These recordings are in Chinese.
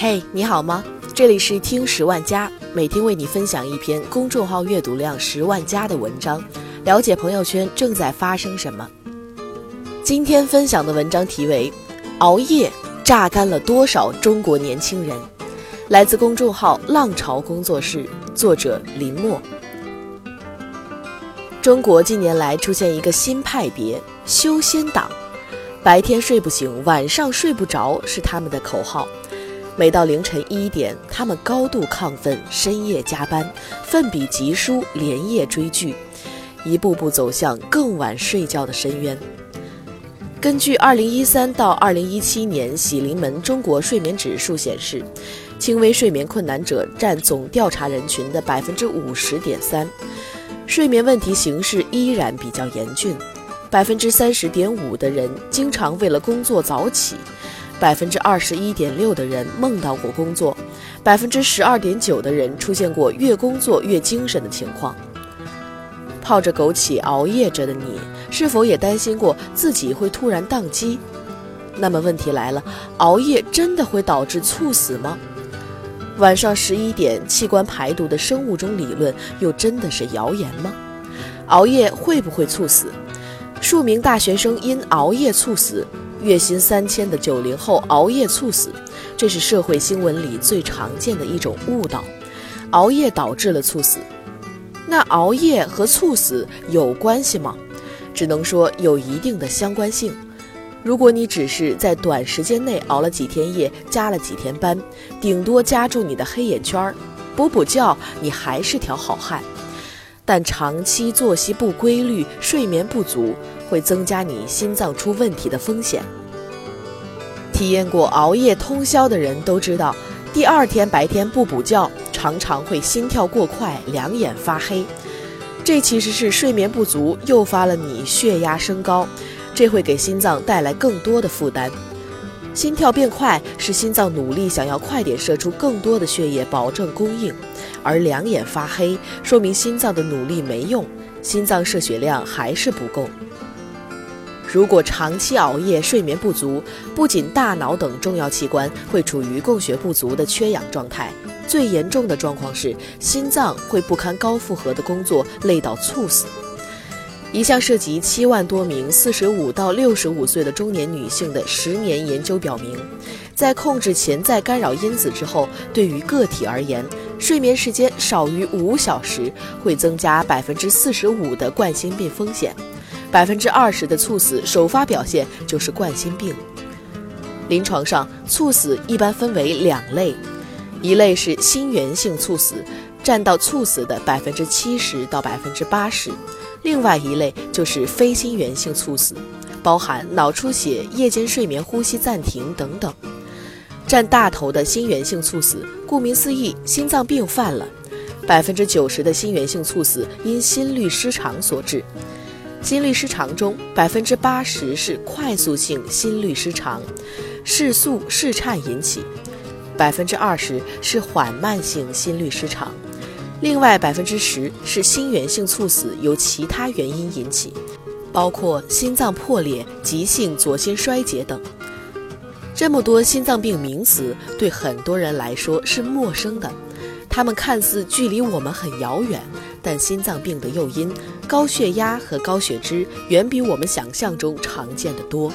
嘿，你好吗？这里是听十万加，每天为你分享一篇公众号阅读量十万加的文章，了解朋友圈正在发生什么。今天分享的文章题为《熬夜榨干了多少中国年轻人》，来自公众号浪潮工作室，作者林墨。中国近年来出现一个新派别——修仙党，白天睡不醒，晚上睡不着是他们的口号。每到凌晨一点，他们高度亢奋，深夜加班，奋笔疾书，连夜追剧，一步步走向更晚睡觉的深渊。根据二零一三到二零一七年喜临门中国睡眠指数显示，轻微睡眠困难者占总调查人群的百分之五十点三，睡眠问题形势依然比较严峻。百分之三十点五的人经常为了工作早起，百分之二十一点六的人梦到过工作，百分之十二点九的人出现过越工作越精神的情况。泡着枸杞熬夜着的你，是否也担心过自己会突然宕机？那么问题来了，熬夜真的会导致猝死吗？晚上十一点器官排毒的生物钟理论又真的是谣言吗？熬夜会不会猝死？数名大学生因熬夜猝死，月薪三千的九零后熬夜猝死，这是社会新闻里最常见的一种误导，熬夜导致了猝死。那熬夜和猝死有关系吗？只能说有一定的相关性。如果你只是在短时间内熬了几天夜，加了几天班，顶多加重你的黑眼圈，补补觉，你还是条好汉。但长期作息不规律、睡眠不足，会增加你心脏出问题的风险。体验过熬夜通宵的人都知道，第二天白天不补觉。常常会心跳过快，两眼发黑，这其实是睡眠不足诱发了你血压升高，这会给心脏带来更多的负担。心跳变快是心脏努力想要快点射出更多的血液保证供应，而两眼发黑说明心脏的努力没用，心脏射血量还是不够。如果长期熬夜、睡眠不足，不仅大脑等重要器官会处于供血不足的缺氧状态。最严重的状况是，心脏会不堪高负荷的工作，累到猝死。一项涉及七万多名四十五到六十五岁的中年女性的十年研究表明，在控制潜在干扰因子之后，对于个体而言，睡眠时间少于五小时会增加百分之四十五的冠心病风险，百分之二十的猝死首发表现就是冠心病。临床上，猝死一般分为两类。一类是心源性猝死，占到猝死的百分之七十到百分之八十；另外一类就是非心源性猝死，包含脑出血、夜间睡眠呼吸暂停等等。占大头的心源性猝死，顾名思义，心脏病犯了。百分之九十的心源性猝死因心律失常所致，心律失常中百分之八十是快速性心律失常，室速室颤引起。百分之二十是缓慢性心律失常，另外百分之十是心源性猝死由其他原因引起，包括心脏破裂、急性左心衰竭等。这么多心脏病名词对很多人来说是陌生的，它们看似距离我们很遥远，但心脏病的诱因高血压和高血脂远比我们想象中常见的多。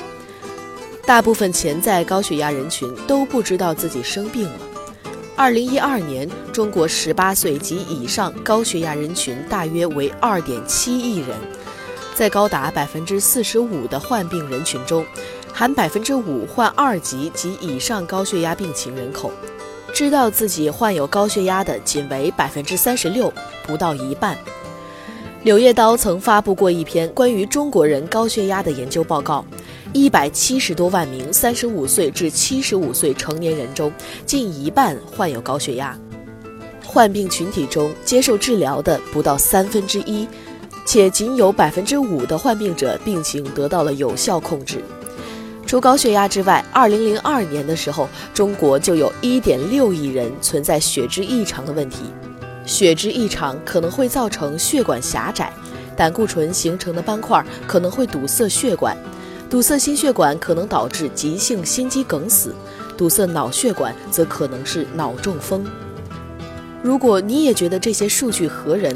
大部分潜在高血压人群都不知道自己生病了。二零一二年，中国十八岁及以上高血压人群大约为二点七亿人，在高达百分之四十五的患病人群中，含百分之五患二级及以上高血压病情人口，知道自己患有高血压的仅为百分之三十六，不到一半。柳叶刀曾发布过一篇关于中国人高血压的研究报告。一百七十多万名三十五岁至七十五岁成年人中，近一半患有高血压。患病群体中，接受治疗的不到三分之一，且仅有百分之五的患病者病情得到了有效控制。除高血压之外，二零零二年的时候，中国就有一点六亿人存在血脂异常的问题。血脂异常可能会造成血管狭窄，胆固醇形成的斑块可能会堵塞血管。堵塞心血管可能导致急性心肌梗死，堵塞脑血管则可能是脑中风。如果你也觉得这些数据合人，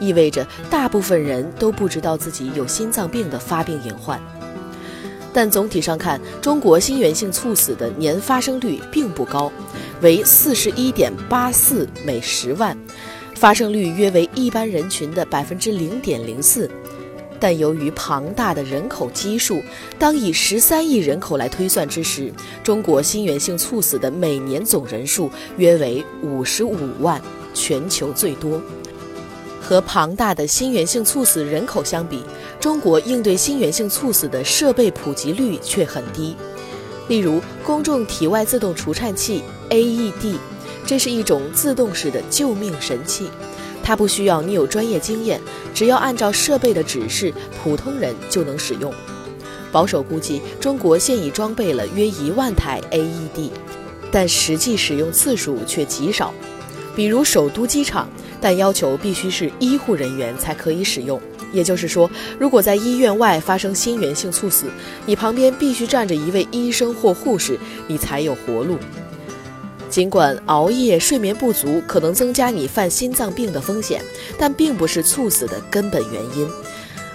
意味着大部分人都不知道自己有心脏病的发病隐患。但总体上看，中国心源性猝死的年发生率并不高，为四十一点八四每十万，发生率约为一般人群的百分之零点零四。但由于庞大的人口基数，当以十三亿人口来推算之时，中国心源性猝死的每年总人数约为五十五万，全球最多。和庞大的心源性猝死人口相比，中国应对心源性猝死的设备普及率却很低。例如，公众体外自动除颤器 （AED），这是一种自动式的救命神器，它不需要你有专业经验，只要按照设备的指示，普通人就能使用。保守估计，中国现已装备了约一万台 AED，但实际使用次数却极少。比如首都机场。但要求必须是医护人员才可以使用，也就是说，如果在医院外发生心源性猝死，你旁边必须站着一位医生或护士，你才有活路。尽管熬夜、睡眠不足可能增加你犯心脏病的风险，但并不是猝死的根本原因。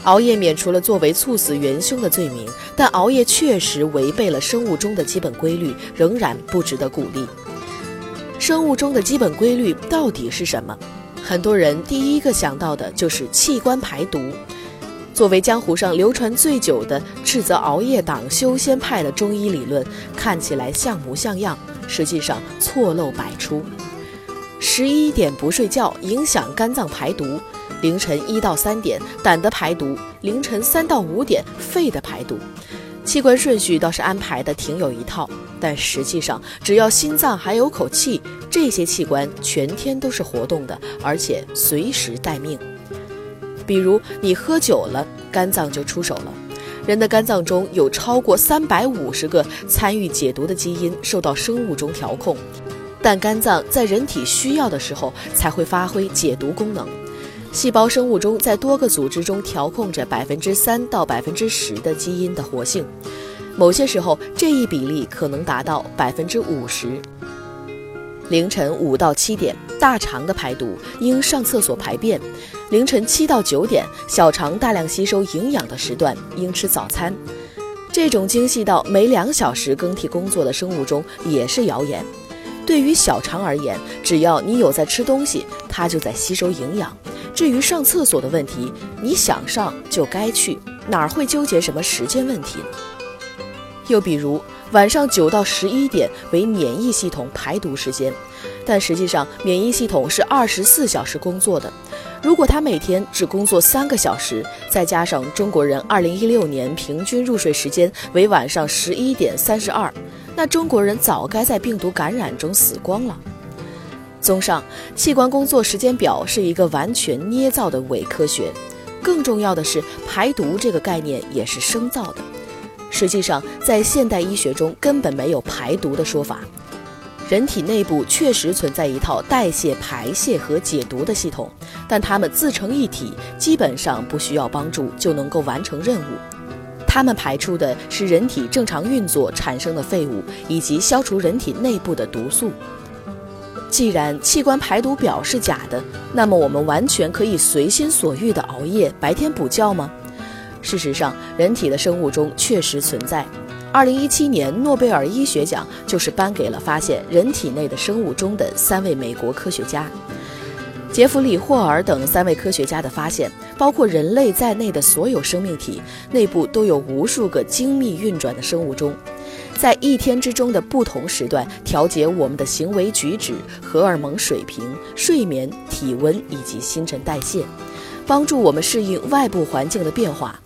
熬夜免除了作为猝死元凶的罪名，但熬夜确实违背了生物钟的基本规律，仍然不值得鼓励。生物钟的基本规律到底是什么？很多人第一个想到的就是器官排毒。作为江湖上流传最久的斥责熬夜党修仙派的中医理论，看起来像模像样，实际上错漏百出。十一点不睡觉影响肝脏排毒，凌晨一到三点胆的排毒，凌晨三到五点肺的排毒。器官顺序倒是安排的挺有一套。但实际上，只要心脏还有口气，这些器官全天都是活动的，而且随时待命。比如你喝酒了，肝脏就出手了。人的肝脏中有超过三百五十个参与解毒的基因受到生物钟调控，但肝脏在人体需要的时候才会发挥解毒功能。细胞生物钟在多个组织中调控着百分之三到百分之十的基因的活性。某些时候，这一比例可能达到百分之五十。凌晨五到七点，大肠的排毒应上厕所排便；凌晨七到九点，小肠大量吸收营养的时段应吃早餐。这种精细到每两小时更替工作的生物钟也是谣言。对于小肠而言，只要你有在吃东西，它就在吸收营养。至于上厕所的问题，你想上就该去，哪儿会纠结什么时间问题？又比如，晚上九到十一点为免疫系统排毒时间，但实际上免疫系统是二十四小时工作的。如果它每天只工作三个小时，再加上中国人二零一六年平均入睡时间为晚上十一点三十二，那中国人早该在病毒感染中死光了。综上，器官工作时间表是一个完全捏造的伪科学。更重要的是，排毒这个概念也是生造的。实际上，在现代医学中根本没有排毒的说法。人体内部确实存在一套代谢、排泄和解毒的系统，但它们自成一体，基本上不需要帮助就能够完成任务。它们排出的是人体正常运作产生的废物，以及消除人体内部的毒素。既然器官排毒表是假的，那么我们完全可以随心所欲地熬夜、白天补觉吗？事实上，人体的生物钟确实存在。二零一七年诺贝尔医学奖就是颁给了发现人体内的生物钟的三位美国科学家，杰弗里·霍尔等三位科学家的发现，包括人类在内的所有生命体内部都有无数个精密运转的生物钟，在一天之中的不同时段调节我们的行为举止、荷尔蒙水平、睡眠、体温以及新陈代谢，帮助我们适应外部环境的变化。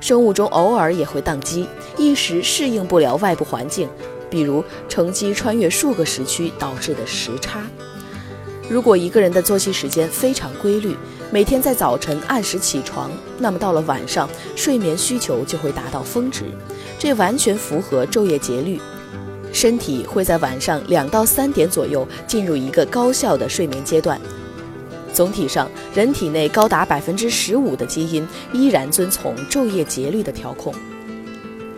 生物钟偶尔也会宕机，一时适应不了外部环境，比如乘机穿越数个时区导致的时差。如果一个人的作息时间非常规律，每天在早晨按时起床，那么到了晚上，睡眠需求就会达到峰值，这完全符合昼夜节律，身体会在晚上两到三点左右进入一个高效的睡眠阶段。总体上，人体内高达百分之十五的基因依然遵从昼夜节律的调控。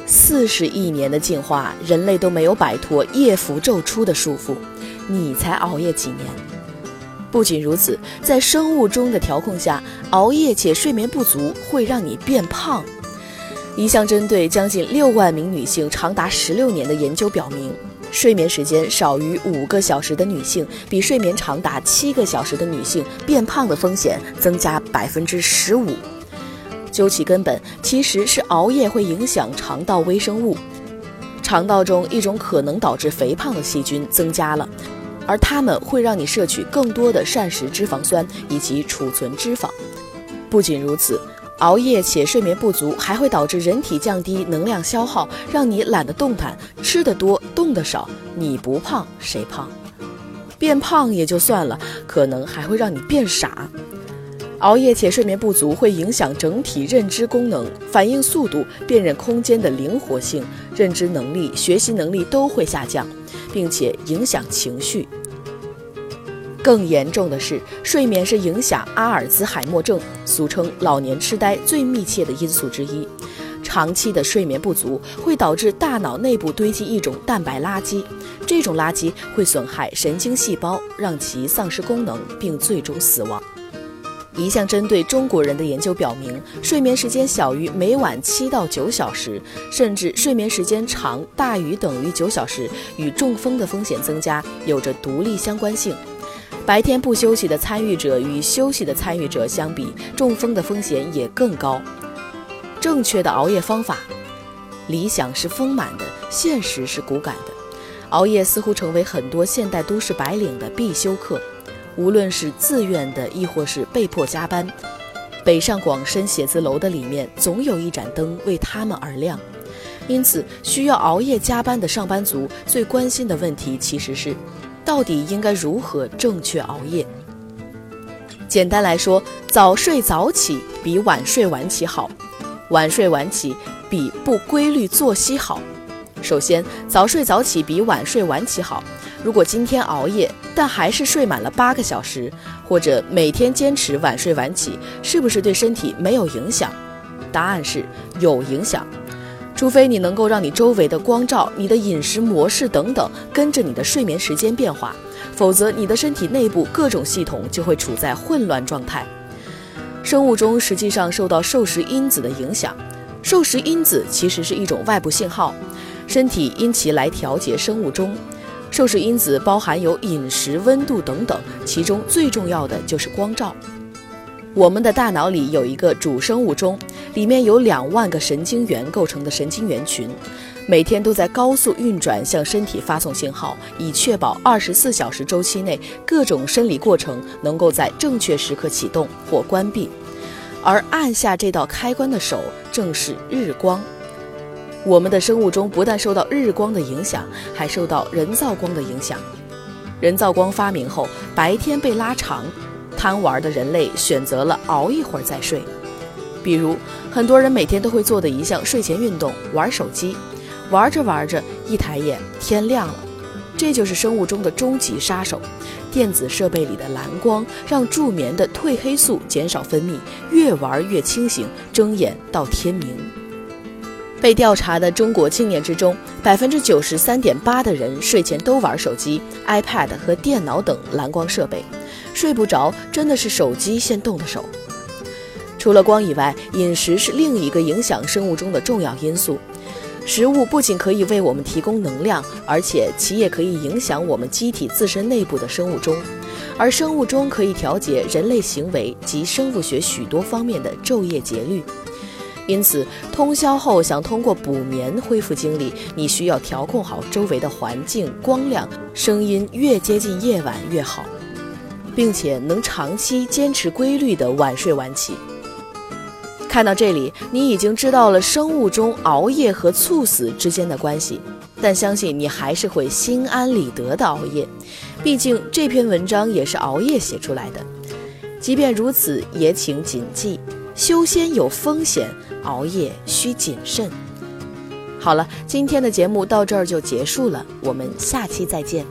四十亿年的进化，人类都没有摆脱夜伏昼出的束缚，你才熬夜几年？不仅如此，在生物钟的调控下，熬夜且睡眠不足会让你变胖。一项针对将近六万名女性长达十六年的研究表明。睡眠时间少于五个小时的女性，比睡眠长达七个小时的女性变胖的风险增加百分之十五。究其根本，其实是熬夜会影响肠道微生物，肠道中一种可能导致肥胖的细菌增加了，而它们会让你摄取更多的膳食脂肪酸以及储存脂肪。不仅如此。熬夜且睡眠不足，还会导致人体降低能量消耗，让你懒得动弹，吃得多，动得少。你不胖谁胖？变胖也就算了，可能还会让你变傻。熬夜且睡眠不足会影响整体认知功能、反应速度、辨认空间的灵活性、认知能力、学习能力都会下降，并且影响情绪。更严重的是，睡眠是影响阿尔兹海默症（俗称老年痴呆）最密切的因素之一。长期的睡眠不足会导致大脑内部堆积一种蛋白垃圾，这种垃圾会损害神经细胞，让其丧失功能，并最终死亡。一项针对中国人的研究表明，睡眠时间小于每晚七到九小时，甚至睡眠时间长大于等于九小时，与中风的风险增加有着独立相关性。白天不休息的参与者与休息的参与者相比，中风的风险也更高。正确的熬夜方法，理想是丰满的，现实是骨感的。熬夜似乎成为很多现代都市白领的必修课，无论是自愿的，亦或是被迫加班。北上广深写字楼的里面总有一盏灯为他们而亮，因此需要熬夜加班的上班族最关心的问题其实是。到底应该如何正确熬夜？简单来说，早睡早起比晚睡晚起好，晚睡晚起比不规律作息好。首先，早睡早起比晚睡晚起好。如果今天熬夜，但还是睡满了八个小时，或者每天坚持晚睡晚起，是不是对身体没有影响？答案是有影响。除非你能够让你周围的光照、你的饮食模式等等跟着你的睡眠时间变化，否则你的身体内部各种系统就会处在混乱状态。生物钟实际上受到受食因子的影响，受食因子其实是一种外部信号，身体因其来调节生物钟。受食因子包含有饮食、温度等等，其中最重要的就是光照。我们的大脑里有一个主生物钟，里面有两万个神经元构成的神经元群，每天都在高速运转，向身体发送信号，以确保二十四小时周期内各种生理过程能够在正确时刻启动或关闭。而按下这道开关的手正是日光。我们的生物钟不但受到日光的影响，还受到人造光的影响。人造光发明后，白天被拉长。贪玩的人类选择了熬一会儿再睡，比如很多人每天都会做的一项睡前运动——玩手机。玩着玩着，一抬眼天亮了，这就是生物钟的终极杀手。电子设备里的蓝光让助眠的褪黑素减少分泌，越玩越清醒，睁眼到天明。被调查的中国青年之中，百分之九十三点八的人睡前都玩手机、iPad 和电脑等蓝光设备。睡不着，真的是手机先动的手。除了光以外，饮食是另一个影响生物钟的重要因素。食物不仅可以为我们提供能量，而且其也可以影响我们机体自身内部的生物钟。而生物钟可以调节人类行为及生物学许多方面的昼夜节律。因此，通宵后想通过补眠恢复精力，你需要调控好周围的环境、光亮、声音，越接近夜晚越好。并且能长期坚持规律的晚睡晚起。看到这里，你已经知道了生物钟熬夜和猝死之间的关系，但相信你还是会心安理得的熬夜，毕竟这篇文章也是熬夜写出来的。即便如此，也请谨记：修仙有风险，熬夜需谨慎。好了，今天的节目到这儿就结束了，我们下期再见。